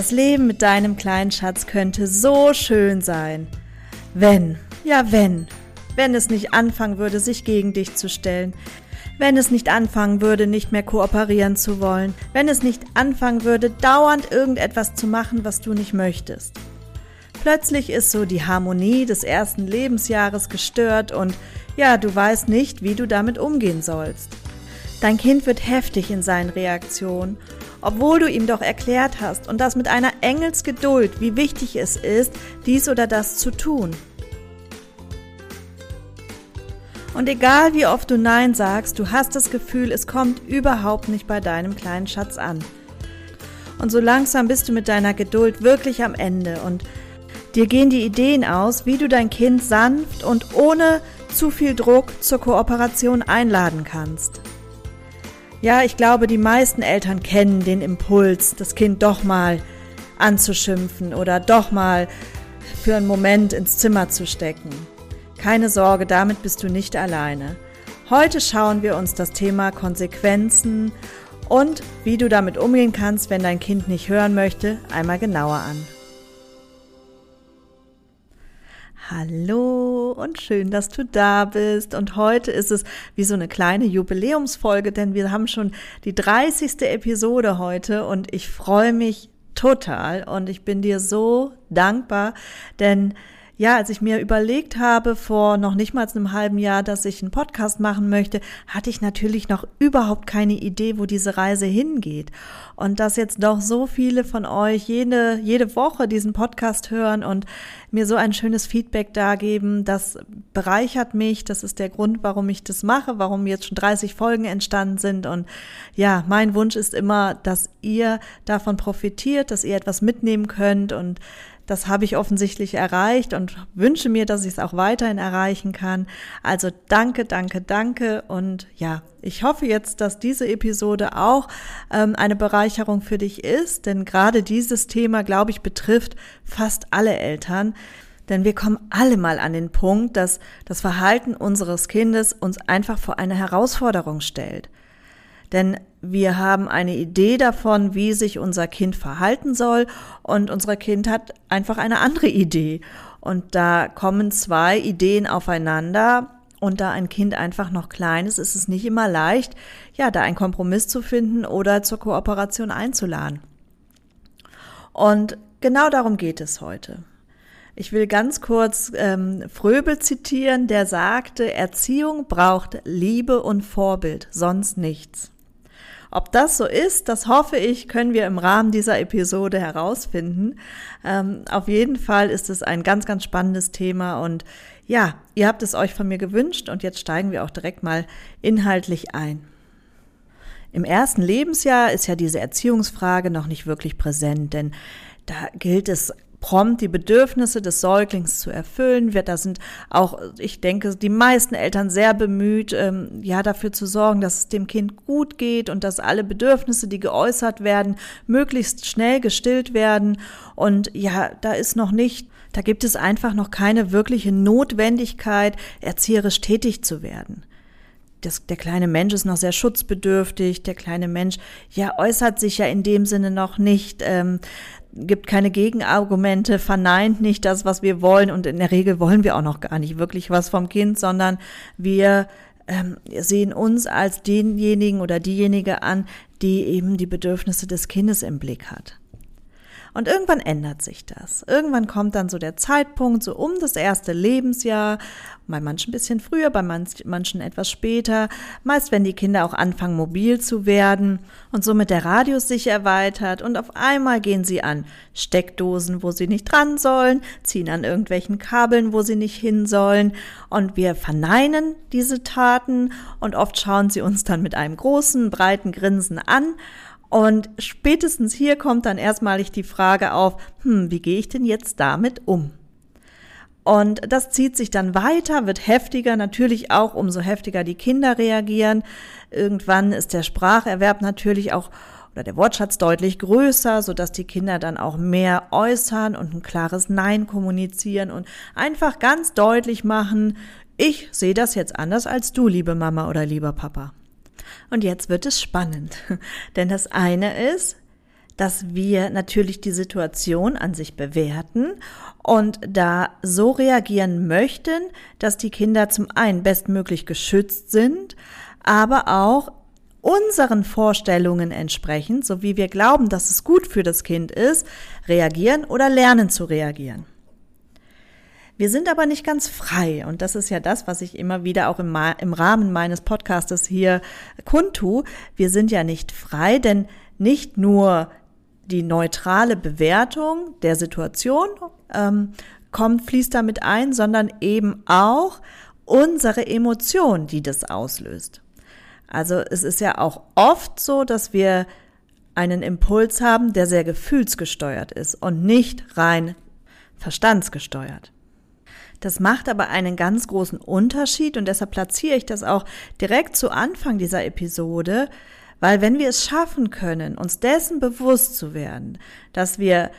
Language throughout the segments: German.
Das Leben mit deinem kleinen Schatz könnte so schön sein. Wenn, ja wenn, wenn es nicht anfangen würde, sich gegen dich zu stellen, wenn es nicht anfangen würde, nicht mehr kooperieren zu wollen, wenn es nicht anfangen würde, dauernd irgendetwas zu machen, was du nicht möchtest. Plötzlich ist so die Harmonie des ersten Lebensjahres gestört und ja, du weißt nicht, wie du damit umgehen sollst. Dein Kind wird heftig in seinen Reaktionen obwohl du ihm doch erklärt hast und das mit einer Engelsgeduld, wie wichtig es ist, dies oder das zu tun. Und egal wie oft du Nein sagst, du hast das Gefühl, es kommt überhaupt nicht bei deinem kleinen Schatz an. Und so langsam bist du mit deiner Geduld wirklich am Ende und dir gehen die Ideen aus, wie du dein Kind sanft und ohne zu viel Druck zur Kooperation einladen kannst. Ja, ich glaube, die meisten Eltern kennen den Impuls, das Kind doch mal anzuschimpfen oder doch mal für einen Moment ins Zimmer zu stecken. Keine Sorge, damit bist du nicht alleine. Heute schauen wir uns das Thema Konsequenzen und wie du damit umgehen kannst, wenn dein Kind nicht hören möchte, einmal genauer an. Hallo und schön, dass du da bist. Und heute ist es wie so eine kleine Jubiläumsfolge, denn wir haben schon die 30. Episode heute und ich freue mich total und ich bin dir so dankbar, denn ja, als ich mir überlegt habe, vor noch nicht mal einem halben Jahr, dass ich einen Podcast machen möchte, hatte ich natürlich noch überhaupt keine Idee, wo diese Reise hingeht. Und dass jetzt doch so viele von euch jede, jede Woche diesen Podcast hören und mir so ein schönes Feedback dargeben, das bereichert mich. Das ist der Grund, warum ich das mache, warum jetzt schon 30 Folgen entstanden sind. Und ja, mein Wunsch ist immer, dass ihr davon profitiert, dass ihr etwas mitnehmen könnt und das habe ich offensichtlich erreicht und wünsche mir, dass ich es auch weiterhin erreichen kann. Also danke, danke, danke. Und ja, ich hoffe jetzt, dass diese Episode auch ähm, eine Bereicherung für dich ist, denn gerade dieses Thema, glaube ich, betrifft fast alle Eltern. Denn wir kommen alle mal an den Punkt, dass das Verhalten unseres Kindes uns einfach vor eine Herausforderung stellt. Denn wir haben eine Idee davon, wie sich unser Kind verhalten soll und unser Kind hat einfach eine andere Idee. Und da kommen zwei Ideen aufeinander und da ein Kind einfach noch klein ist, ist es nicht immer leicht, ja, da einen Kompromiss zu finden oder zur Kooperation einzuladen. Und genau darum geht es heute. Ich will ganz kurz ähm, Fröbel zitieren, der sagte, Erziehung braucht Liebe und Vorbild, sonst nichts. Ob das so ist, das hoffe ich, können wir im Rahmen dieser Episode herausfinden. Ähm, auf jeden Fall ist es ein ganz, ganz spannendes Thema und ja, ihr habt es euch von mir gewünscht und jetzt steigen wir auch direkt mal inhaltlich ein. Im ersten Lebensjahr ist ja diese Erziehungsfrage noch nicht wirklich präsent, denn da gilt es prompt die Bedürfnisse des Säuglings zu erfüllen wird. Da sind auch, ich denke, die meisten Eltern sehr bemüht, ähm, ja, dafür zu sorgen, dass es dem Kind gut geht und dass alle Bedürfnisse, die geäußert werden, möglichst schnell gestillt werden. Und ja, da ist noch nicht, da gibt es einfach noch keine wirkliche Notwendigkeit, erzieherisch tätig zu werden. Das, der kleine Mensch ist noch sehr schutzbedürftig, der kleine Mensch ja äußert sich ja in dem Sinne noch nicht, ähm, gibt keine Gegenargumente, verneint nicht das, was wir wollen und in der Regel wollen wir auch noch gar nicht wirklich was vom Kind, sondern wir ähm, sehen uns als denjenigen oder diejenige an, die eben die Bedürfnisse des Kindes im Blick hat. Und irgendwann ändert sich das. Irgendwann kommt dann so der Zeitpunkt, so um das erste Lebensjahr, bei manchen ein bisschen früher, bei manchen etwas später, meist wenn die Kinder auch anfangen mobil zu werden und somit der Radius sich erweitert. Und auf einmal gehen sie an Steckdosen, wo sie nicht dran sollen, ziehen an irgendwelchen Kabeln, wo sie nicht hin sollen. Und wir verneinen diese Taten. Und oft schauen sie uns dann mit einem großen, breiten Grinsen an und spätestens hier kommt dann erstmalig die Frage auf, hm, wie gehe ich denn jetzt damit um? Und das zieht sich dann weiter, wird heftiger, natürlich auch umso heftiger die Kinder reagieren. Irgendwann ist der Spracherwerb natürlich auch oder der Wortschatz deutlich größer, so dass die Kinder dann auch mehr äußern und ein klares Nein kommunizieren und einfach ganz deutlich machen, ich sehe das jetzt anders als du, liebe Mama oder lieber Papa. Und jetzt wird es spannend, denn das eine ist, dass wir natürlich die Situation an sich bewerten und da so reagieren möchten, dass die Kinder zum einen bestmöglich geschützt sind, aber auch unseren Vorstellungen entsprechend, so wie wir glauben, dass es gut für das Kind ist, reagieren oder lernen zu reagieren. Wir sind aber nicht ganz frei und das ist ja das, was ich immer wieder auch im, im Rahmen meines Podcastes hier kundtu. Wir sind ja nicht frei, denn nicht nur die neutrale Bewertung der Situation ähm, kommt, fließt damit ein, sondern eben auch unsere Emotion, die das auslöst. Also es ist ja auch oft so, dass wir einen Impuls haben, der sehr gefühlsgesteuert ist und nicht rein verstandsgesteuert. Das macht aber einen ganz großen Unterschied und deshalb platziere ich das auch direkt zu Anfang dieser Episode, weil wenn wir es schaffen können, uns dessen bewusst zu werden, dass wir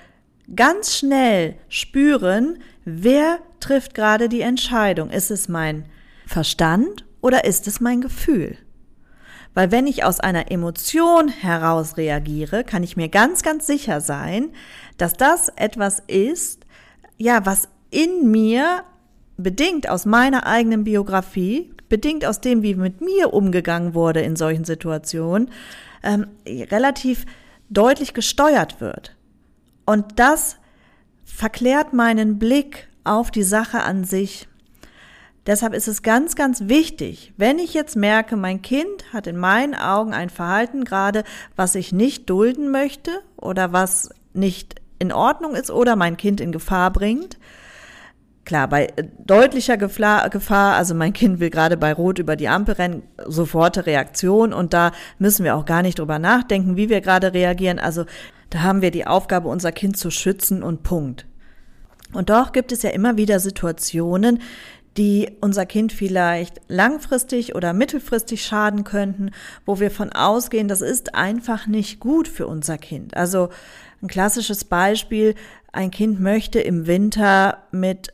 ganz schnell spüren, wer trifft gerade die Entscheidung. Ist es mein Verstand oder ist es mein Gefühl? Weil wenn ich aus einer Emotion heraus reagiere, kann ich mir ganz, ganz sicher sein, dass das etwas ist, ja, was in mir bedingt aus meiner eigenen Biografie, bedingt aus dem, wie mit mir umgegangen wurde in solchen Situationen, ähm, relativ deutlich gesteuert wird. Und das verklärt meinen Blick auf die Sache an sich. Deshalb ist es ganz, ganz wichtig, wenn ich jetzt merke, mein Kind hat in meinen Augen ein Verhalten gerade, was ich nicht dulden möchte oder was nicht in Ordnung ist oder mein Kind in Gefahr bringt. Klar, bei deutlicher Gefahr, also mein Kind will gerade bei Rot über die Ampel rennen, soforte Reaktion und da müssen wir auch gar nicht drüber nachdenken, wie wir gerade reagieren. Also da haben wir die Aufgabe, unser Kind zu schützen und Punkt. Und doch gibt es ja immer wieder Situationen, die unser Kind vielleicht langfristig oder mittelfristig schaden könnten, wo wir von ausgehen, das ist einfach nicht gut für unser Kind. Also ein klassisches Beispiel, ein Kind möchte im Winter mit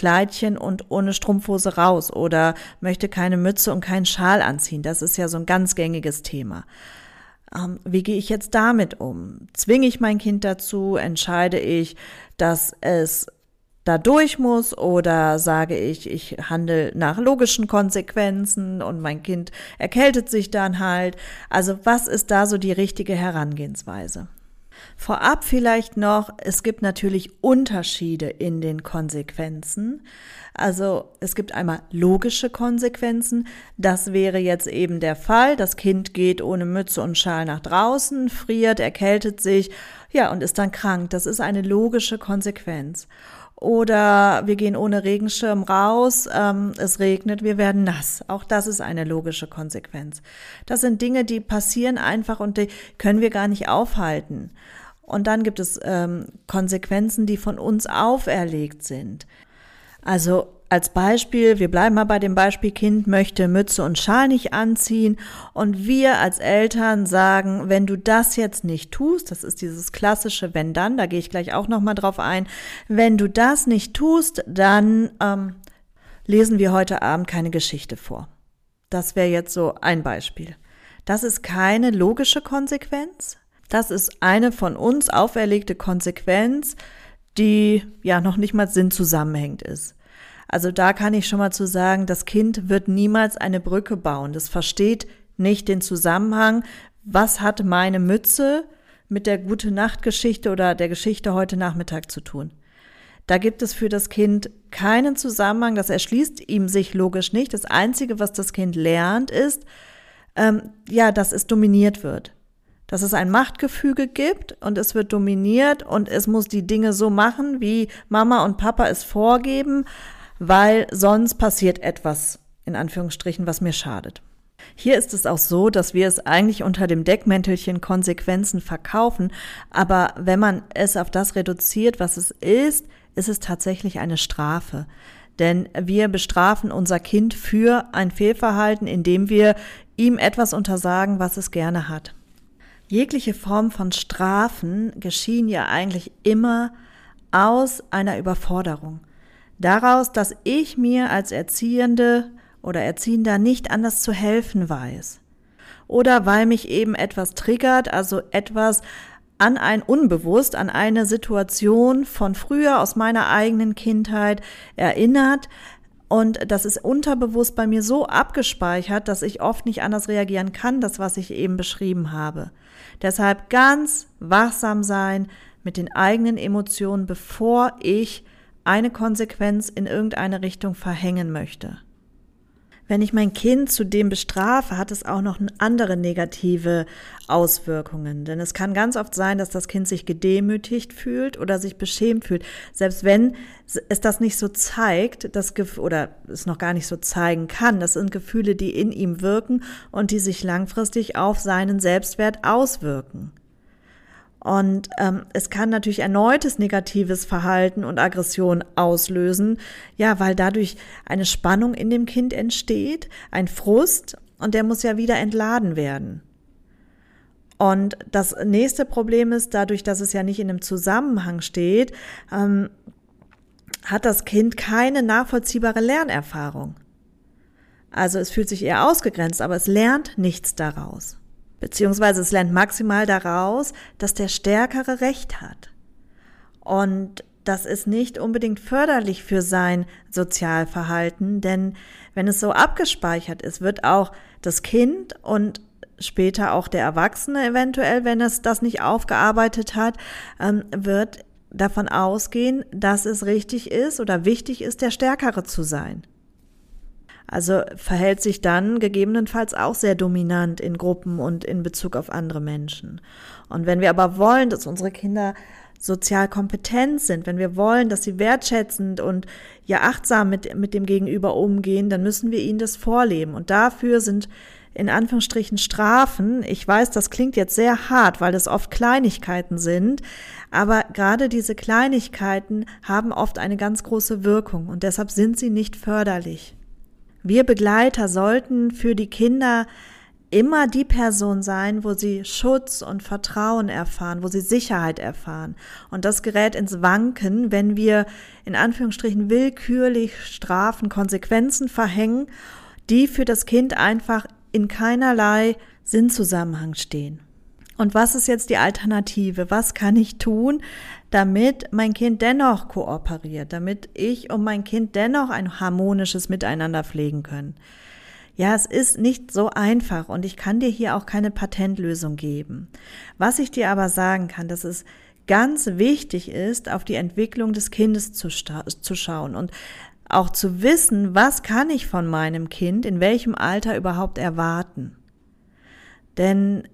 Kleidchen und ohne Strumpfhose raus oder möchte keine Mütze und keinen Schal anziehen. Das ist ja so ein ganz gängiges Thema. Ähm, wie gehe ich jetzt damit um? Zwinge ich mein Kind dazu? Entscheide ich, dass es da durch muss oder sage ich, ich handle nach logischen Konsequenzen und mein Kind erkältet sich dann halt. Also was ist da so die richtige Herangehensweise? Vorab vielleicht noch, es gibt natürlich Unterschiede in den Konsequenzen. Also es gibt einmal logische Konsequenzen. Das wäre jetzt eben der Fall. Das Kind geht ohne Mütze und Schal nach draußen, friert, erkältet sich, ja, und ist dann krank. Das ist eine logische Konsequenz. Oder wir gehen ohne Regenschirm raus, ähm, es regnet, wir werden nass. Auch das ist eine logische Konsequenz. Das sind Dinge, die passieren einfach und die können wir gar nicht aufhalten. Und dann gibt es ähm, Konsequenzen, die von uns auferlegt sind. Also als Beispiel, wir bleiben mal bei dem Beispiel, Kind möchte Mütze und Schal nicht anziehen und wir als Eltern sagen, wenn du das jetzt nicht tust, das ist dieses klassische wenn dann, da gehe ich gleich auch nochmal drauf ein, wenn du das nicht tust, dann ähm, lesen wir heute Abend keine Geschichte vor. Das wäre jetzt so ein Beispiel. Das ist keine logische Konsequenz, das ist eine von uns auferlegte Konsequenz, die ja noch nicht mal sinnzusammenhängend ist. Also da kann ich schon mal zu sagen, das Kind wird niemals eine Brücke bauen. Das versteht nicht den Zusammenhang. Was hat meine Mütze mit der gute Nachtgeschichte oder der Geschichte heute Nachmittag zu tun? Da gibt es für das Kind keinen Zusammenhang. Das erschließt ihm sich logisch nicht. Das Einzige, was das Kind lernt, ist, ähm, ja, dass es dominiert wird dass es ein Machtgefüge gibt und es wird dominiert und es muss die Dinge so machen, wie Mama und Papa es vorgeben, weil sonst passiert etwas, in Anführungsstrichen, was mir schadet. Hier ist es auch so, dass wir es eigentlich unter dem Deckmäntelchen Konsequenzen verkaufen, aber wenn man es auf das reduziert, was es ist, ist es tatsächlich eine Strafe. Denn wir bestrafen unser Kind für ein Fehlverhalten, indem wir ihm etwas untersagen, was es gerne hat. Jegliche Form von Strafen geschehen ja eigentlich immer aus einer Überforderung. Daraus, dass ich mir als Erziehende oder Erziehender nicht anders zu helfen weiß. Oder weil mich eben etwas triggert, also etwas an ein unbewusst an eine Situation von früher aus meiner eigenen Kindheit erinnert, und das ist unterbewusst bei mir so abgespeichert, dass ich oft nicht anders reagieren kann, das, was ich eben beschrieben habe. Deshalb ganz wachsam sein mit den eigenen Emotionen, bevor ich eine Konsequenz in irgendeine Richtung verhängen möchte. Wenn ich mein Kind zudem bestrafe, hat es auch noch andere negative Auswirkungen. Denn es kann ganz oft sein, dass das Kind sich gedemütigt fühlt oder sich beschämt fühlt. Selbst wenn es das nicht so zeigt, das oder es noch gar nicht so zeigen kann. Das sind Gefühle, die in ihm wirken und die sich langfristig auf seinen Selbstwert auswirken. Und ähm, es kann natürlich erneutes negatives Verhalten und Aggression auslösen, ja, weil dadurch eine Spannung in dem Kind entsteht, ein Frust, und der muss ja wieder entladen werden. Und das nächste Problem ist, dadurch, dass es ja nicht in einem Zusammenhang steht, ähm, hat das Kind keine nachvollziehbare Lernerfahrung. Also es fühlt sich eher ausgegrenzt, aber es lernt nichts daraus beziehungsweise es lernt maximal daraus, dass der Stärkere Recht hat. Und das ist nicht unbedingt förderlich für sein Sozialverhalten, denn wenn es so abgespeichert ist, wird auch das Kind und später auch der Erwachsene eventuell, wenn es das nicht aufgearbeitet hat, ähm, wird davon ausgehen, dass es richtig ist oder wichtig ist, der Stärkere zu sein. Also verhält sich dann gegebenenfalls auch sehr dominant in Gruppen und in Bezug auf andere Menschen. Und wenn wir aber wollen, dass unsere Kinder sozial kompetent sind, wenn wir wollen, dass sie wertschätzend und ja achtsam mit, mit dem Gegenüber umgehen, dann müssen wir ihnen das vorleben. Und dafür sind in Anführungsstrichen Strafen. Ich weiß, das klingt jetzt sehr hart, weil das oft Kleinigkeiten sind, aber gerade diese Kleinigkeiten haben oft eine ganz große Wirkung und deshalb sind sie nicht förderlich. Wir Begleiter sollten für die Kinder immer die Person sein, wo sie Schutz und Vertrauen erfahren, wo sie Sicherheit erfahren. Und das gerät ins Wanken, wenn wir in Anführungsstrichen willkürlich Strafen, Konsequenzen verhängen, die für das Kind einfach in keinerlei Sinnzusammenhang stehen. Und was ist jetzt die Alternative? Was kann ich tun, damit mein Kind dennoch kooperiert, damit ich und mein Kind dennoch ein harmonisches Miteinander pflegen können? Ja, es ist nicht so einfach und ich kann dir hier auch keine Patentlösung geben. Was ich dir aber sagen kann, dass es ganz wichtig ist, auf die Entwicklung des Kindes zu, zu schauen und auch zu wissen, was kann ich von meinem Kind in welchem Alter überhaupt erwarten. Denn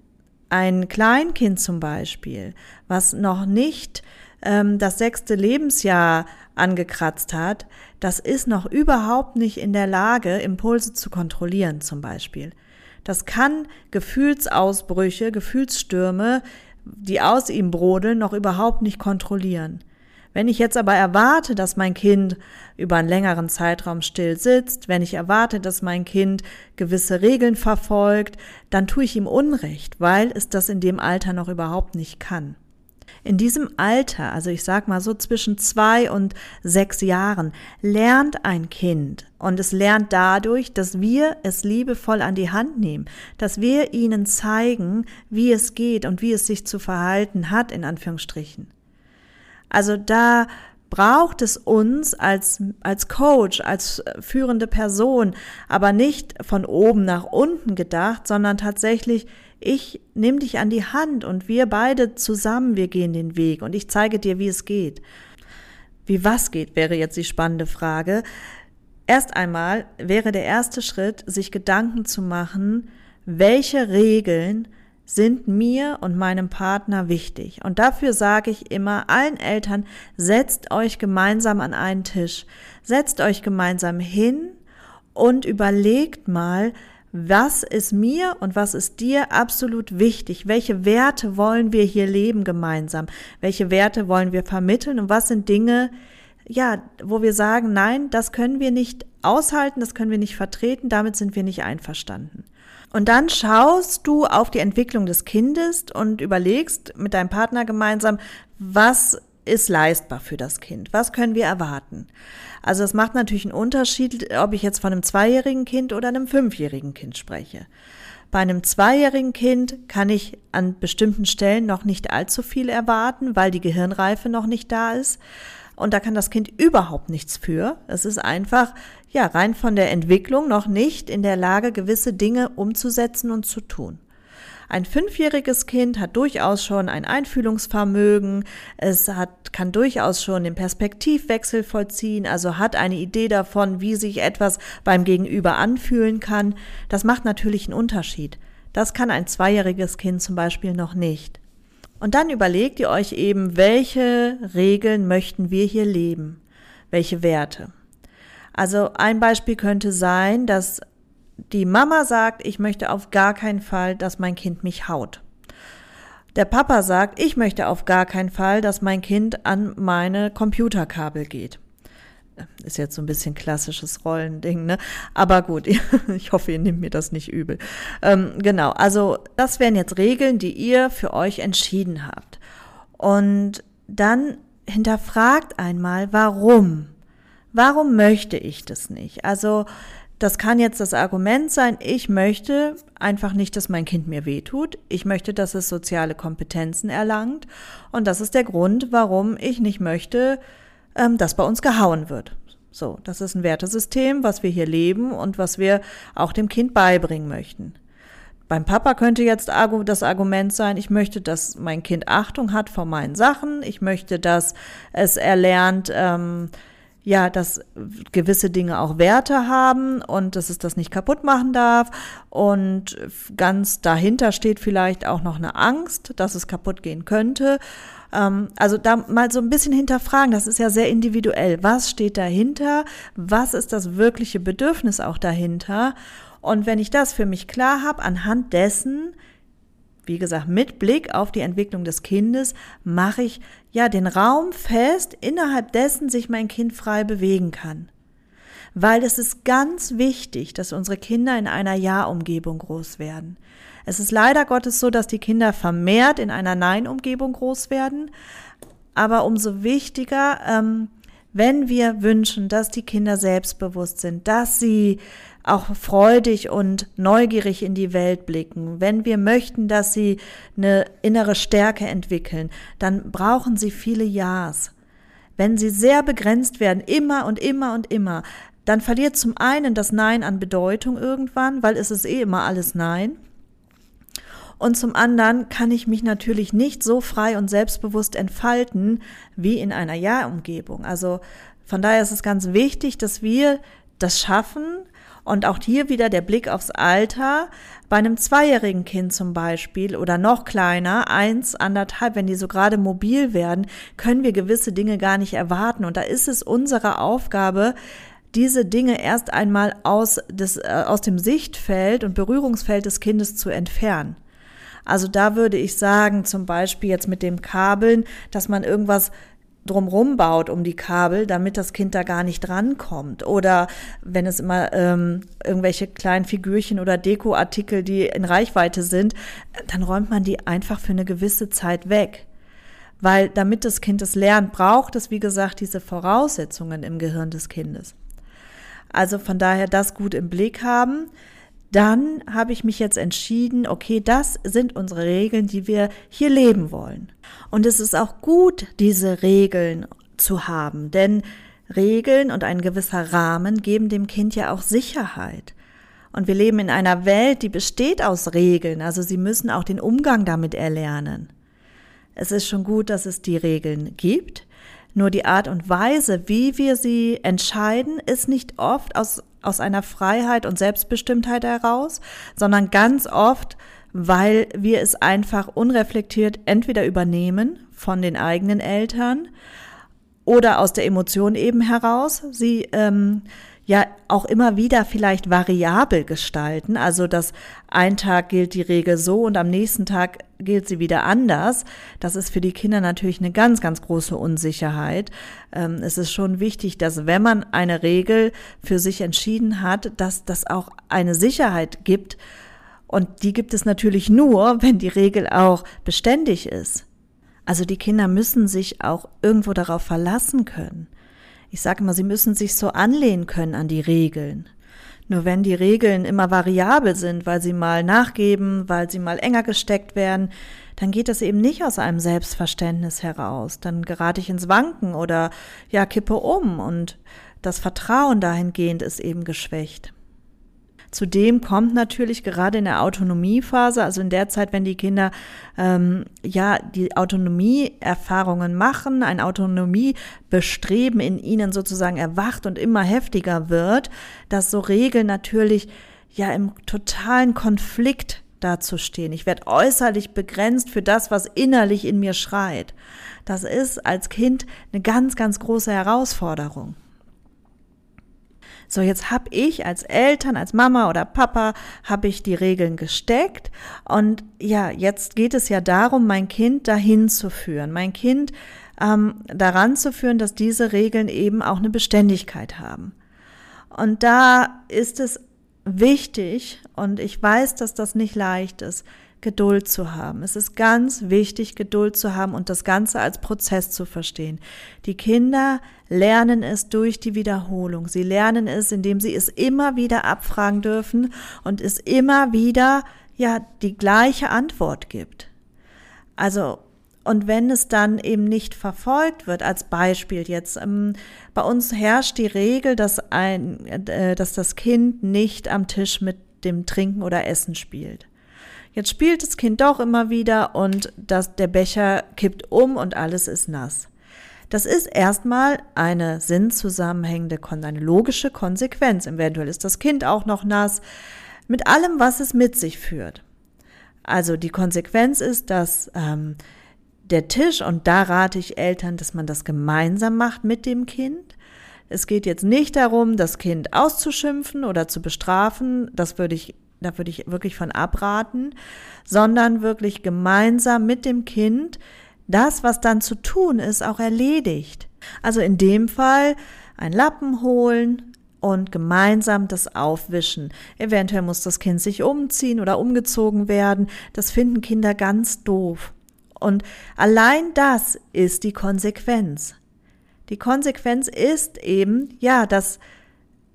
ein Kleinkind zum Beispiel, was noch nicht ähm, das sechste Lebensjahr angekratzt hat, das ist noch überhaupt nicht in der Lage, Impulse zu kontrollieren zum Beispiel. Das kann Gefühlsausbrüche, Gefühlsstürme, die aus ihm brodeln, noch überhaupt nicht kontrollieren. Wenn ich jetzt aber erwarte, dass mein Kind über einen längeren Zeitraum still sitzt, wenn ich erwarte, dass mein Kind gewisse Regeln verfolgt, dann tue ich ihm Unrecht, weil es das in dem Alter noch überhaupt nicht kann. In diesem Alter, also ich sag mal so zwischen zwei und sechs Jahren, lernt ein Kind und es lernt dadurch, dass wir es liebevoll an die Hand nehmen, dass wir ihnen zeigen, wie es geht und wie es sich zu verhalten hat, in Anführungsstrichen. Also da braucht es uns als, als Coach, als führende Person, aber nicht von oben nach unten gedacht, sondern tatsächlich, ich nehme dich an die Hand und wir beide zusammen, wir gehen den Weg und ich zeige dir, wie es geht. Wie was geht, wäre jetzt die spannende Frage. Erst einmal wäre der erste Schritt, sich Gedanken zu machen, welche Regeln sind mir und meinem Partner wichtig. Und dafür sage ich immer allen Eltern, setzt euch gemeinsam an einen Tisch, setzt euch gemeinsam hin und überlegt mal, was ist mir und was ist dir absolut wichtig? Welche Werte wollen wir hier leben gemeinsam? Welche Werte wollen wir vermitteln und was sind Dinge, ja, wo wir sagen, nein, das können wir nicht aushalten, das können wir nicht vertreten, damit sind wir nicht einverstanden. Und dann schaust du auf die Entwicklung des Kindes und überlegst mit deinem Partner gemeinsam, was ist leistbar für das Kind? Was können wir erwarten? Also es macht natürlich einen Unterschied, ob ich jetzt von einem zweijährigen Kind oder einem fünfjährigen Kind spreche. Bei einem zweijährigen Kind kann ich an bestimmten Stellen noch nicht allzu viel erwarten, weil die Gehirnreife noch nicht da ist. Und da kann das Kind überhaupt nichts für. Es ist einfach, ja, rein von der Entwicklung noch nicht in der Lage, gewisse Dinge umzusetzen und zu tun. Ein fünfjähriges Kind hat durchaus schon ein Einfühlungsvermögen, es hat, kann durchaus schon den Perspektivwechsel vollziehen, also hat eine Idee davon, wie sich etwas beim Gegenüber anfühlen kann. Das macht natürlich einen Unterschied. Das kann ein zweijähriges Kind zum Beispiel noch nicht. Und dann überlegt ihr euch eben, welche Regeln möchten wir hier leben? Welche Werte? Also ein Beispiel könnte sein, dass die Mama sagt, ich möchte auf gar keinen Fall, dass mein Kind mich haut. Der Papa sagt, ich möchte auf gar keinen Fall, dass mein Kind an meine Computerkabel geht. Ist jetzt so ein bisschen klassisches Rollending, ne? Aber gut, ich hoffe, ihr nehmt mir das nicht übel. Ähm, genau, also das wären jetzt Regeln, die ihr für euch entschieden habt. Und dann hinterfragt einmal, warum? Warum möchte ich das nicht? Also das kann jetzt das Argument sein, ich möchte einfach nicht, dass mein Kind mir wehtut. Ich möchte, dass es soziale Kompetenzen erlangt. Und das ist der Grund, warum ich nicht möchte, ähm, dass bei uns gehauen wird. So, das ist ein Wertesystem, was wir hier leben und was wir auch dem Kind beibringen möchten. Beim Papa könnte jetzt das Argument sein, ich möchte, dass mein Kind Achtung hat vor meinen Sachen. Ich möchte, dass es erlernt, ähm, ja, dass gewisse Dinge auch Werte haben und dass es das nicht kaputt machen darf. Und ganz dahinter steht vielleicht auch noch eine Angst, dass es kaputt gehen könnte. Ähm, also da mal so ein bisschen hinterfragen, das ist ja sehr individuell. Was steht dahinter? Was ist das wirkliche Bedürfnis auch dahinter? Und wenn ich das für mich klar habe, anhand dessen wie gesagt, mit Blick auf die Entwicklung des Kindes mache ich ja den Raum fest, innerhalb dessen sich mein Kind frei bewegen kann. Weil es ist ganz wichtig, dass unsere Kinder in einer Ja-Umgebung groß werden. Es ist leider Gottes so, dass die Kinder vermehrt in einer Nein-Umgebung groß werden. Aber umso wichtiger, ähm, wenn wir wünschen, dass die Kinder selbstbewusst sind, dass sie auch freudig und neugierig in die Welt blicken, wenn wir möchten, dass sie eine innere Stärke entwickeln, dann brauchen sie viele Ja's. Wenn sie sehr begrenzt werden, immer und immer und immer, dann verliert zum einen das Nein an Bedeutung irgendwann, weil es ist eh immer alles Nein. Und zum anderen kann ich mich natürlich nicht so frei und selbstbewusst entfalten wie in einer Ja-Umgebung. Also von daher ist es ganz wichtig, dass wir das schaffen, und auch hier wieder der Blick aufs Alter. Bei einem zweijährigen Kind zum Beispiel oder noch kleiner, eins, anderthalb, wenn die so gerade mobil werden, können wir gewisse Dinge gar nicht erwarten. Und da ist es unsere Aufgabe, diese Dinge erst einmal aus, des, äh, aus dem Sichtfeld und Berührungsfeld des Kindes zu entfernen. Also da würde ich sagen, zum Beispiel jetzt mit dem Kabeln, dass man irgendwas drumrum baut um die Kabel, damit das Kind da gar nicht rankommt. Oder wenn es immer ähm, irgendwelche kleinen Figürchen oder Dekoartikel, die in Reichweite sind, dann räumt man die einfach für eine gewisse Zeit weg. Weil damit das Kind es lernt, braucht es, wie gesagt, diese Voraussetzungen im Gehirn des Kindes. Also von daher das gut im Blick haben dann habe ich mich jetzt entschieden, okay, das sind unsere Regeln, die wir hier leben wollen. Und es ist auch gut, diese Regeln zu haben, denn Regeln und ein gewisser Rahmen geben dem Kind ja auch Sicherheit. Und wir leben in einer Welt, die besteht aus Regeln, also sie müssen auch den Umgang damit erlernen. Es ist schon gut, dass es die Regeln gibt, nur die Art und Weise, wie wir sie entscheiden, ist nicht oft aus aus einer Freiheit und Selbstbestimmtheit heraus, sondern ganz oft, weil wir es einfach unreflektiert entweder übernehmen von den eigenen Eltern oder aus der Emotion eben heraus sie ähm, ja auch immer wieder vielleicht variabel gestalten, also dass ein Tag gilt die Regel so und am nächsten Tag gilt sie wieder anders. Das ist für die Kinder natürlich eine ganz, ganz große Unsicherheit. Ähm, es ist schon wichtig, dass wenn man eine Regel für sich entschieden hat, dass das auch eine Sicherheit gibt. Und die gibt es natürlich nur, wenn die Regel auch beständig ist. Also die Kinder müssen sich auch irgendwo darauf verlassen können ich sage mal, sie müssen sich so anlehnen können an die Regeln. Nur wenn die Regeln immer variabel sind, weil sie mal nachgeben, weil sie mal enger gesteckt werden, dann geht es eben nicht aus einem Selbstverständnis heraus. Dann gerate ich ins Wanken oder ja, kippe um und das Vertrauen dahingehend ist eben geschwächt. Zudem kommt natürlich gerade in der Autonomiephase, also in der Zeit, wenn die Kinder ähm, ja die Autonomieerfahrungen machen, ein Autonomiebestreben in ihnen sozusagen erwacht und immer heftiger wird, dass so Regeln natürlich ja im totalen Konflikt dazustehen. Ich werde äußerlich begrenzt für das, was innerlich in mir schreit. Das ist als Kind eine ganz, ganz große Herausforderung. So, jetzt habe ich als Eltern, als Mama oder Papa, habe ich die Regeln gesteckt und ja, jetzt geht es ja darum, mein Kind dahin zu führen, mein Kind ähm, daran zu führen, dass diese Regeln eben auch eine Beständigkeit haben. Und da ist es wichtig, und ich weiß, dass das nicht leicht ist, Geduld zu haben. Es ist ganz wichtig, Geduld zu haben und das Ganze als Prozess zu verstehen. Die Kinder lernen es durch die Wiederholung. Sie lernen es, indem sie es immer wieder abfragen dürfen und es immer wieder, ja, die gleiche Antwort gibt. Also, und wenn es dann eben nicht verfolgt wird, als Beispiel jetzt, ähm, bei uns herrscht die Regel, dass ein, äh, dass das Kind nicht am Tisch mit dem Trinken oder Essen spielt. Jetzt spielt das Kind doch immer wieder und das, der Becher kippt um und alles ist nass. Das ist erstmal eine sinnzusammenhängende, eine logische Konsequenz. Eventuell ist das Kind auch noch nass, mit allem, was es mit sich führt. Also die Konsequenz ist, dass ähm, der Tisch, und da rate ich Eltern, dass man das gemeinsam macht mit dem Kind. Es geht jetzt nicht darum, das Kind auszuschimpfen oder zu bestrafen. Das würde ich da würde ich wirklich von abraten, sondern wirklich gemeinsam mit dem Kind das, was dann zu tun ist, auch erledigt. Also in dem Fall ein Lappen holen und gemeinsam das aufwischen. Eventuell muss das Kind sich umziehen oder umgezogen werden. Das finden Kinder ganz doof. Und allein das ist die Konsequenz. Die Konsequenz ist eben, ja, dass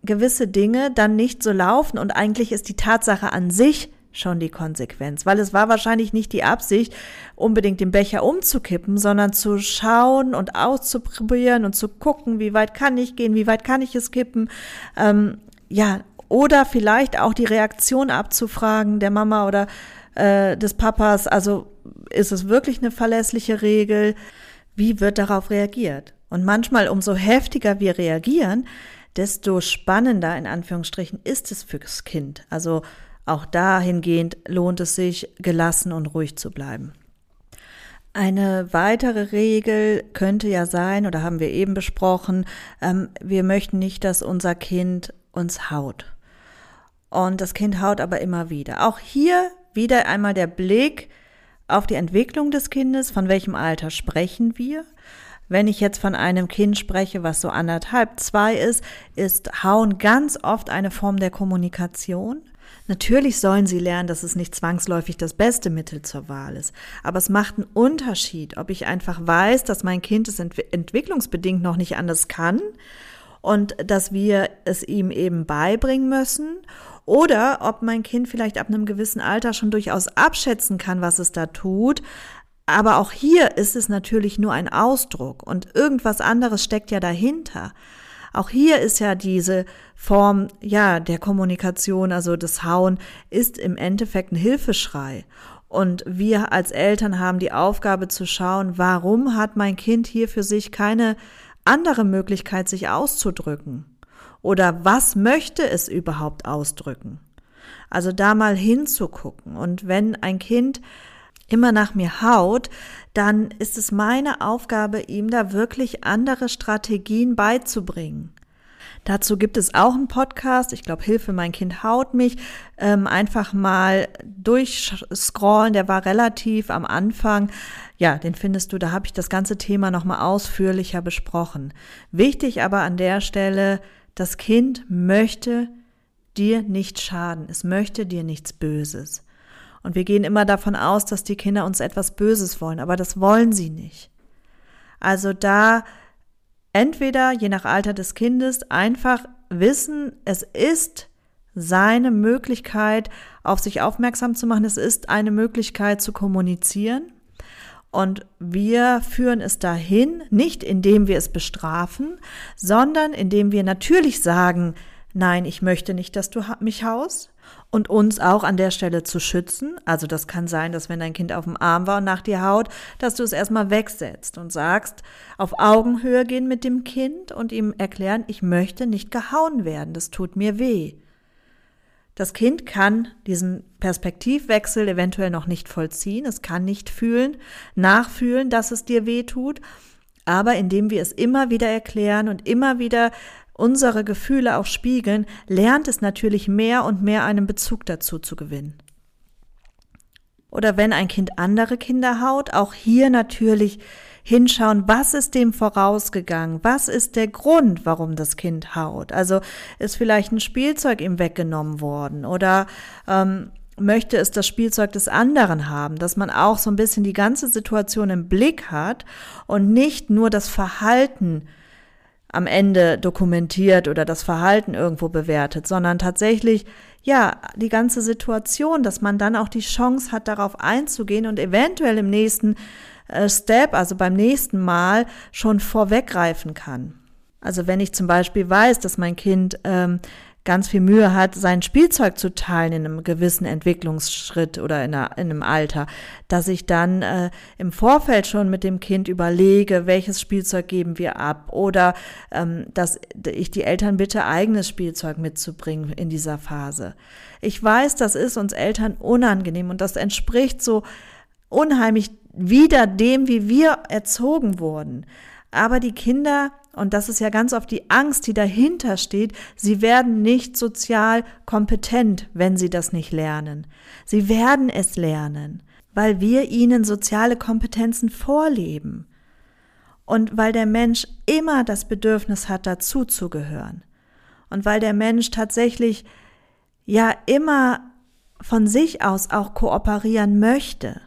gewisse Dinge dann nicht so laufen und eigentlich ist die Tatsache an sich schon die Konsequenz, weil es war wahrscheinlich nicht die Absicht, unbedingt den Becher umzukippen, sondern zu schauen und auszuprobieren und zu gucken, wie weit kann ich gehen, wie weit kann ich es kippen, ähm, ja, oder vielleicht auch die Reaktion abzufragen der Mama oder äh, des Papas, also ist es wirklich eine verlässliche Regel, wie wird darauf reagiert? Und manchmal, umso heftiger wir reagieren, desto spannender in Anführungsstrichen ist es fürs Kind. Also auch dahingehend lohnt es sich, gelassen und ruhig zu bleiben. Eine weitere Regel könnte ja sein, oder haben wir eben besprochen, ähm, wir möchten nicht, dass unser Kind uns haut. Und das Kind haut aber immer wieder. Auch hier wieder einmal der Blick auf die Entwicklung des Kindes, von welchem Alter sprechen wir. Wenn ich jetzt von einem Kind spreche, was so anderthalb, zwei ist, ist Hauen ganz oft eine Form der Kommunikation. Natürlich sollen sie lernen, dass es nicht zwangsläufig das beste Mittel zur Wahl ist. Aber es macht einen Unterschied, ob ich einfach weiß, dass mein Kind es ent entwicklungsbedingt noch nicht anders kann und dass wir es ihm eben beibringen müssen oder ob mein Kind vielleicht ab einem gewissen Alter schon durchaus abschätzen kann, was es da tut, aber auch hier ist es natürlich nur ein Ausdruck und irgendwas anderes steckt ja dahinter. Auch hier ist ja diese Form, ja, der Kommunikation, also das Hauen, ist im Endeffekt ein Hilfeschrei. Und wir als Eltern haben die Aufgabe zu schauen, warum hat mein Kind hier für sich keine andere Möglichkeit, sich auszudrücken? Oder was möchte es überhaupt ausdrücken? Also da mal hinzugucken. Und wenn ein Kind immer nach mir haut, dann ist es meine Aufgabe, ihm da wirklich andere Strategien beizubringen. Dazu gibt es auch einen Podcast, ich glaube Hilfe, mein Kind haut mich. Ähm, einfach mal durchscrollen, der war relativ am Anfang. Ja, den findest du, da habe ich das ganze Thema nochmal ausführlicher besprochen. Wichtig aber an der Stelle, das Kind möchte dir nicht schaden, es möchte dir nichts Böses. Und wir gehen immer davon aus, dass die Kinder uns etwas Böses wollen, aber das wollen sie nicht. Also da entweder, je nach Alter des Kindes, einfach wissen, es ist seine Möglichkeit, auf sich aufmerksam zu machen. Es ist eine Möglichkeit zu kommunizieren. Und wir führen es dahin, nicht indem wir es bestrafen, sondern indem wir natürlich sagen, nein, ich möchte nicht, dass du mich haust und uns auch an der Stelle zu schützen. Also das kann sein, dass wenn dein Kind auf dem Arm war und nach dir haut, dass du es erstmal wegsetzt und sagst, auf Augenhöhe gehen mit dem Kind und ihm erklären, ich möchte nicht gehauen werden, das tut mir weh. Das Kind kann diesen Perspektivwechsel eventuell noch nicht vollziehen, es kann nicht fühlen, nachfühlen, dass es dir weh tut, aber indem wir es immer wieder erklären und immer wieder unsere Gefühle auch spiegeln, lernt es natürlich mehr und mehr einen Bezug dazu zu gewinnen. Oder wenn ein Kind andere Kinder haut, auch hier natürlich hinschauen, was ist dem vorausgegangen, was ist der Grund, warum das Kind haut. Also ist vielleicht ein Spielzeug ihm weggenommen worden? Oder ähm, möchte es das Spielzeug des anderen haben, dass man auch so ein bisschen die ganze Situation im Blick hat und nicht nur das Verhalten am Ende dokumentiert oder das Verhalten irgendwo bewertet, sondern tatsächlich ja, die ganze Situation, dass man dann auch die Chance hat, darauf einzugehen und eventuell im nächsten äh, Step, also beim nächsten Mal, schon vorweggreifen kann. Also wenn ich zum Beispiel weiß, dass mein Kind ähm, ganz viel Mühe hat, sein Spielzeug zu teilen in einem gewissen Entwicklungsschritt oder in, einer, in einem Alter, dass ich dann äh, im Vorfeld schon mit dem Kind überlege, welches Spielzeug geben wir ab oder ähm, dass ich die Eltern bitte, eigenes Spielzeug mitzubringen in dieser Phase. Ich weiß, das ist uns Eltern unangenehm und das entspricht so unheimlich wieder dem, wie wir erzogen wurden. Aber die Kinder und das ist ja ganz oft die Angst, die dahinter steht, sie werden nicht sozial kompetent, wenn sie das nicht lernen. Sie werden es lernen, weil wir ihnen soziale Kompetenzen vorleben. Und weil der Mensch immer das Bedürfnis hat, dazuzugehören. Und weil der Mensch tatsächlich ja immer von sich aus auch kooperieren möchte.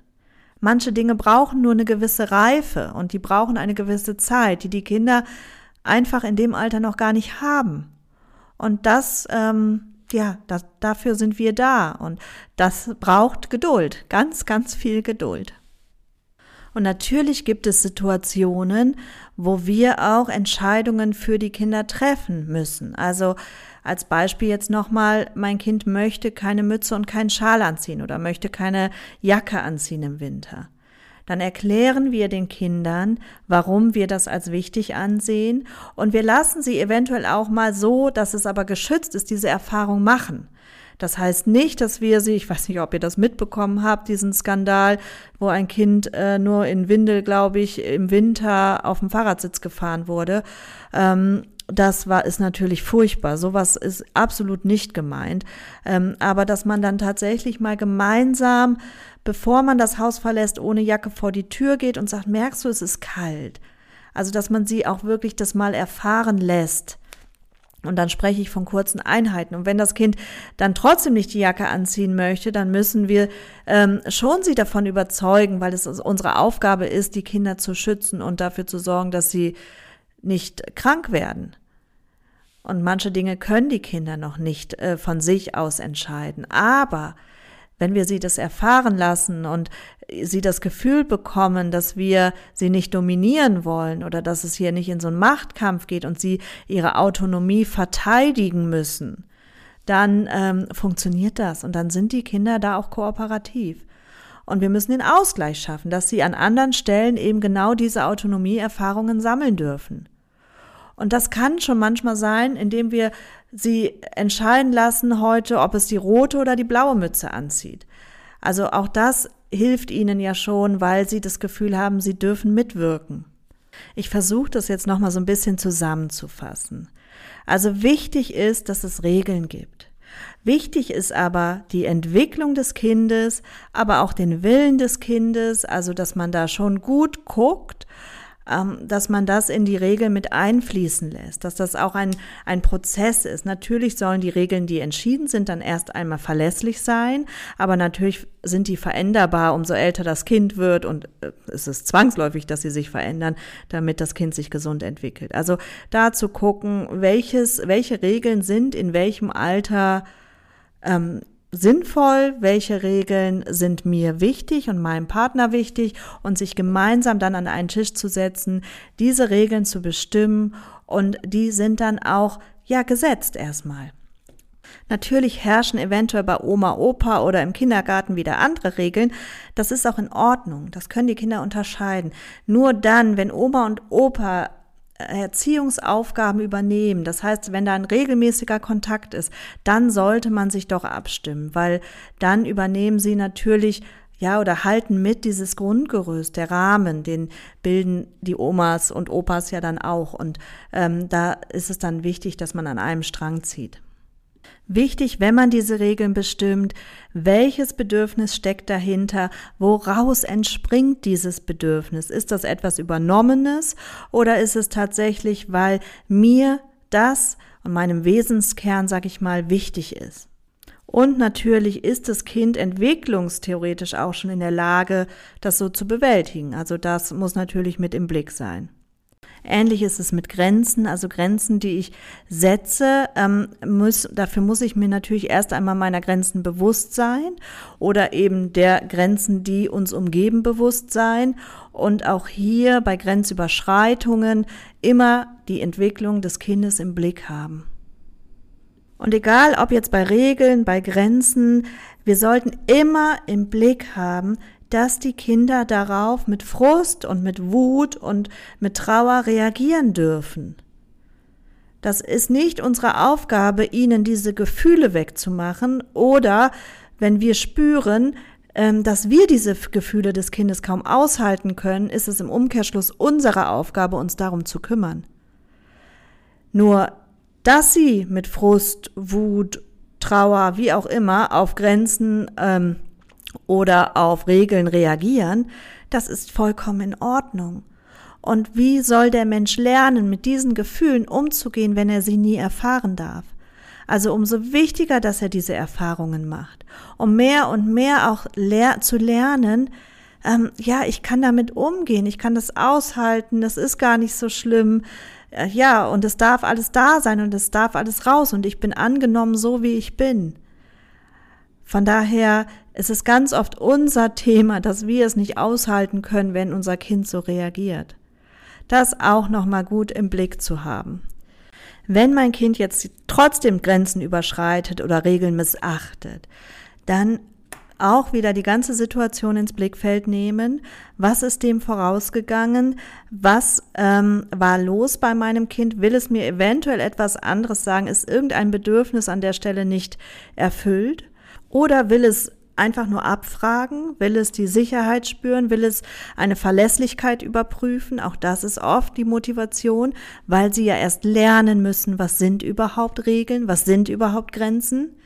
Manche Dinge brauchen nur eine gewisse Reife und die brauchen eine gewisse Zeit, die die Kinder einfach in dem Alter noch gar nicht haben. Und das, ähm, ja, das, dafür sind wir da. Und das braucht Geduld, ganz, ganz viel Geduld. Und natürlich gibt es Situationen, wo wir auch Entscheidungen für die Kinder treffen müssen. Also als Beispiel jetzt nochmal, mein Kind möchte keine Mütze und keinen Schal anziehen oder möchte keine Jacke anziehen im Winter. Dann erklären wir den Kindern, warum wir das als wichtig ansehen und wir lassen sie eventuell auch mal so, dass es aber geschützt ist, diese Erfahrung machen. Das heißt nicht, dass wir sie, ich weiß nicht, ob ihr das mitbekommen habt, diesen Skandal, wo ein Kind äh, nur in Windel, glaube ich, im Winter auf dem Fahrradsitz gefahren wurde. Ähm, das war, ist natürlich furchtbar. Sowas ist absolut nicht gemeint. Ähm, aber dass man dann tatsächlich mal gemeinsam, bevor man das Haus verlässt, ohne Jacke vor die Tür geht und sagt, merkst du, es ist kalt. Also, dass man sie auch wirklich das mal erfahren lässt. Und dann spreche ich von kurzen Einheiten. Und wenn das Kind dann trotzdem nicht die Jacke anziehen möchte, dann müssen wir ähm, schon sie davon überzeugen, weil es unsere Aufgabe ist, die Kinder zu schützen und dafür zu sorgen, dass sie nicht krank werden. Und manche Dinge können die Kinder noch nicht äh, von sich aus entscheiden. Aber wenn wir sie das erfahren lassen und sie das Gefühl bekommen, dass wir sie nicht dominieren wollen oder dass es hier nicht in so einen Machtkampf geht und sie ihre Autonomie verteidigen müssen, dann ähm, funktioniert das und dann sind die Kinder da auch kooperativ. Und wir müssen den Ausgleich schaffen, dass sie an anderen Stellen eben genau diese Autonomieerfahrungen sammeln dürfen. Und das kann schon manchmal sein, indem wir sie entscheiden lassen heute, ob es die rote oder die blaue Mütze anzieht. Also auch das hilft ihnen ja schon, weil sie das Gefühl haben, sie dürfen mitwirken. Ich versuche das jetzt nochmal so ein bisschen zusammenzufassen. Also wichtig ist, dass es Regeln gibt. Wichtig ist aber die Entwicklung des Kindes, aber auch den Willen des Kindes, also dass man da schon gut guckt, dass man das in die Regeln mit einfließen lässt, dass das auch ein, ein Prozess ist. Natürlich sollen die Regeln, die entschieden sind, dann erst einmal verlässlich sein, aber natürlich sind die veränderbar, umso älter das Kind wird und äh, es ist zwangsläufig, dass sie sich verändern, damit das Kind sich gesund entwickelt. Also da zu gucken, welches, welche Regeln sind in welchem Alter ähm, sinnvoll, welche Regeln sind mir wichtig und meinem Partner wichtig und sich gemeinsam dann an einen Tisch zu setzen, diese Regeln zu bestimmen und die sind dann auch ja gesetzt erstmal. Natürlich herrschen eventuell bei Oma, Opa oder im Kindergarten wieder andere Regeln. Das ist auch in Ordnung. Das können die Kinder unterscheiden. Nur dann, wenn Oma und Opa Erziehungsaufgaben übernehmen, das heißt, wenn da ein regelmäßiger Kontakt ist, dann sollte man sich doch abstimmen, weil dann übernehmen sie natürlich ja, oder halten mit dieses Grundgerüst, der Rahmen, den bilden die Omas und Opas ja dann auch. Und ähm, da ist es dann wichtig, dass man an einem Strang zieht. Wichtig, wenn man diese Regeln bestimmt, welches Bedürfnis steckt dahinter, woraus entspringt dieses Bedürfnis? Ist das etwas Übernommenes oder ist es tatsächlich, weil mir das und meinem Wesenskern, sag ich mal, wichtig ist? Und natürlich ist das Kind entwicklungstheoretisch auch schon in der Lage, das so zu bewältigen. Also das muss natürlich mit im Blick sein. Ähnlich ist es mit Grenzen, also Grenzen, die ich setze. Ähm, muss, dafür muss ich mir natürlich erst einmal meiner Grenzen bewusst sein oder eben der Grenzen, die uns umgeben, bewusst sein. Und auch hier bei Grenzüberschreitungen immer die Entwicklung des Kindes im Blick haben. Und egal, ob jetzt bei Regeln, bei Grenzen, wir sollten immer im Blick haben, dass die Kinder darauf mit Frust und mit Wut und mit Trauer reagieren dürfen. Das ist nicht unsere Aufgabe, ihnen diese Gefühle wegzumachen oder wenn wir spüren, ähm, dass wir diese Gefühle des Kindes kaum aushalten können, ist es im Umkehrschluss unsere Aufgabe, uns darum zu kümmern. Nur, dass sie mit Frust, Wut, Trauer, wie auch immer, auf Grenzen ähm, oder auf Regeln reagieren, das ist vollkommen in Ordnung. Und wie soll der Mensch lernen, mit diesen Gefühlen umzugehen, wenn er sie nie erfahren darf? Also umso wichtiger, dass er diese Erfahrungen macht, um mehr und mehr auch lehr zu lernen, ähm, ja, ich kann damit umgehen, ich kann das aushalten, das ist gar nicht so schlimm, äh, ja, und es darf alles da sein und es darf alles raus und ich bin angenommen so, wie ich bin. Von daher ist es ganz oft unser Thema, dass wir es nicht aushalten können, wenn unser Kind so reagiert. Das auch nochmal gut im Blick zu haben. Wenn mein Kind jetzt trotzdem Grenzen überschreitet oder Regeln missachtet, dann auch wieder die ganze Situation ins Blickfeld nehmen. Was ist dem vorausgegangen? Was ähm, war los bei meinem Kind? Will es mir eventuell etwas anderes sagen? Ist irgendein Bedürfnis an der Stelle nicht erfüllt? Oder will es einfach nur abfragen? Will es die Sicherheit spüren? Will es eine Verlässlichkeit überprüfen? Auch das ist oft die Motivation, weil sie ja erst lernen müssen, was sind überhaupt Regeln, was sind überhaupt Grenzen.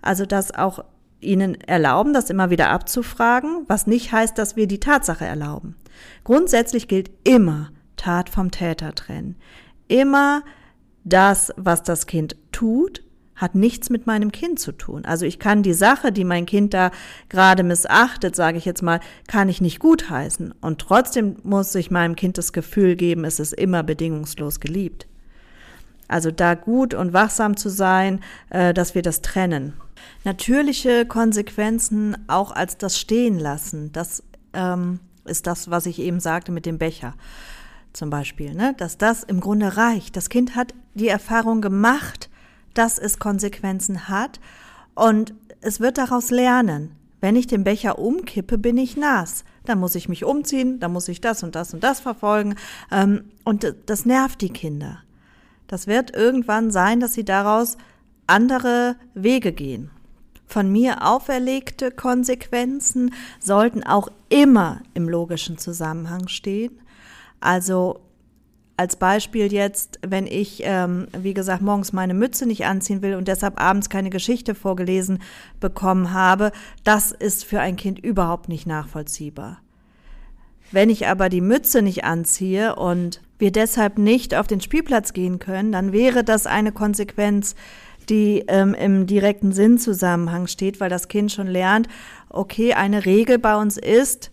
Also das auch ihnen erlauben, das immer wieder abzufragen, was nicht heißt, dass wir die Tatsache erlauben. Grundsätzlich gilt immer Tat vom Täter trennen. Immer das, was das Kind tut, hat nichts mit meinem Kind zu tun. Also ich kann die Sache, die mein Kind da gerade missachtet, sage ich jetzt mal, kann ich nicht gutheißen. Und trotzdem muss ich meinem Kind das Gefühl geben, es ist immer bedingungslos geliebt. Also da gut und wachsam zu sein, äh, dass wir das trennen. Natürliche Konsequenzen auch als das Stehen lassen, das ähm, ist das, was ich eben sagte mit dem Becher zum Beispiel, ne? dass das im Grunde reicht. Das Kind hat die Erfahrung gemacht, dass es Konsequenzen hat und es wird daraus lernen. Wenn ich den Becher umkippe, bin ich nass. Dann muss ich mich umziehen, dann muss ich das und das und das verfolgen. Ähm, und das nervt die Kinder. Das wird irgendwann sein, dass sie daraus andere Wege gehen. Von mir auferlegte Konsequenzen sollten auch immer im logischen Zusammenhang stehen. Also als Beispiel jetzt, wenn ich, ähm, wie gesagt, morgens meine Mütze nicht anziehen will und deshalb abends keine Geschichte vorgelesen bekommen habe, das ist für ein Kind überhaupt nicht nachvollziehbar. Wenn ich aber die Mütze nicht anziehe und wir deshalb nicht auf den Spielplatz gehen können, dann wäre das eine Konsequenz, die ähm, im direkten Sinnzusammenhang steht, weil das Kind schon lernt, okay, eine Regel bei uns ist,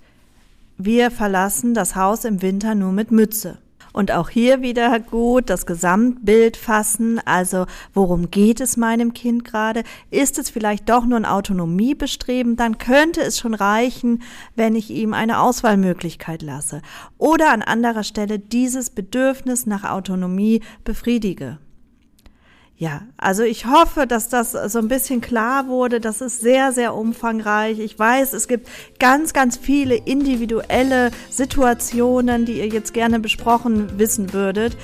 wir verlassen das Haus im Winter nur mit Mütze. Und auch hier wieder gut das Gesamtbild fassen. Also worum geht es meinem Kind gerade? Ist es vielleicht doch nur ein Autonomiebestreben? Dann könnte es schon reichen, wenn ich ihm eine Auswahlmöglichkeit lasse. Oder an anderer Stelle dieses Bedürfnis nach Autonomie befriedige. Ja, also ich hoffe, dass das so ein bisschen klar wurde. Das ist sehr, sehr umfangreich. Ich weiß, es gibt ganz, ganz viele individuelle Situationen, die ihr jetzt gerne besprochen wissen würdet.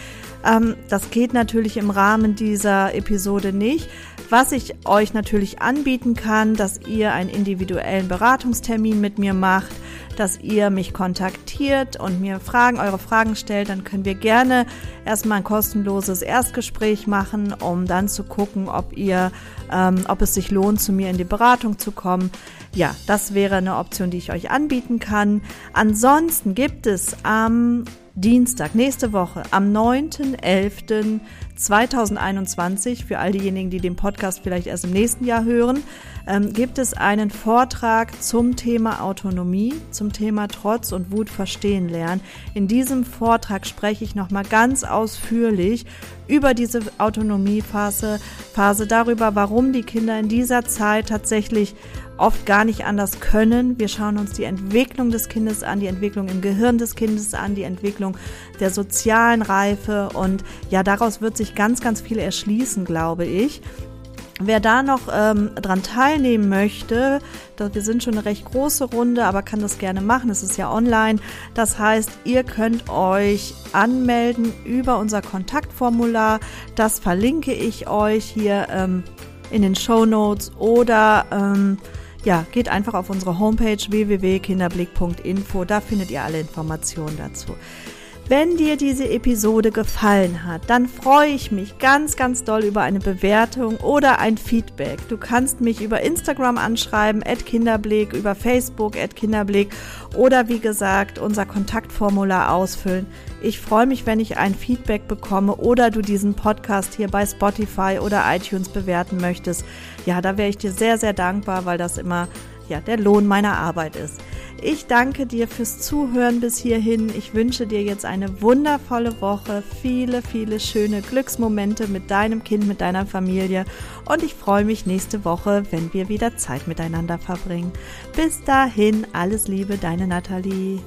Ähm, das geht natürlich im Rahmen dieser Episode nicht. Was ich euch natürlich anbieten kann, dass ihr einen individuellen Beratungstermin mit mir macht dass ihr mich kontaktiert und mir Fragen, eure Fragen stellt, dann können wir gerne erstmal ein kostenloses Erstgespräch machen, um dann zu gucken, ob ihr, ähm, ob es sich lohnt, zu mir in die Beratung zu kommen. Ja, das wäre eine Option, die ich euch anbieten kann. Ansonsten gibt es am Dienstag, nächste Woche, am 9.11. 2021, für all diejenigen, die den Podcast vielleicht erst im nächsten Jahr hören, ähm, gibt es einen Vortrag zum Thema Autonomie, zum Thema Trotz und Wut verstehen lernen. In diesem Vortrag spreche ich nochmal ganz ausführlich über diese Autonomiephase, Phase darüber, warum die Kinder in dieser Zeit tatsächlich oft gar nicht anders können. Wir schauen uns die Entwicklung des Kindes an, die Entwicklung im Gehirn des Kindes an, die Entwicklung der sozialen Reife und ja, daraus wird sich ganz, ganz viel erschließen, glaube ich. Wer da noch ähm, dran teilnehmen möchte, das, wir sind schon eine recht große Runde, aber kann das gerne machen. Es ist ja online. Das heißt, ihr könnt euch anmelden über unser Kontaktformular. Das verlinke ich euch hier ähm, in den Show Notes oder ähm, ja, geht einfach auf unsere Homepage www.kinderblick.info. Da findet ihr alle Informationen dazu. Wenn dir diese Episode gefallen hat, dann freue ich mich ganz, ganz doll über eine Bewertung oder ein Feedback. Du kannst mich über Instagram anschreiben, at Kinderblick, über Facebook, at Kinderblick oder wie gesagt, unser Kontaktformular ausfüllen. Ich freue mich, wenn ich ein Feedback bekomme oder du diesen Podcast hier bei Spotify oder iTunes bewerten möchtest. Ja, da wäre ich dir sehr, sehr dankbar, weil das immer ja, der Lohn meiner Arbeit ist. Ich danke dir fürs Zuhören bis hierhin. Ich wünsche dir jetzt eine wundervolle Woche, viele, viele schöne Glücksmomente mit deinem Kind, mit deiner Familie und ich freue mich nächste Woche, wenn wir wieder Zeit miteinander verbringen. Bis dahin, alles Liebe, deine Nathalie.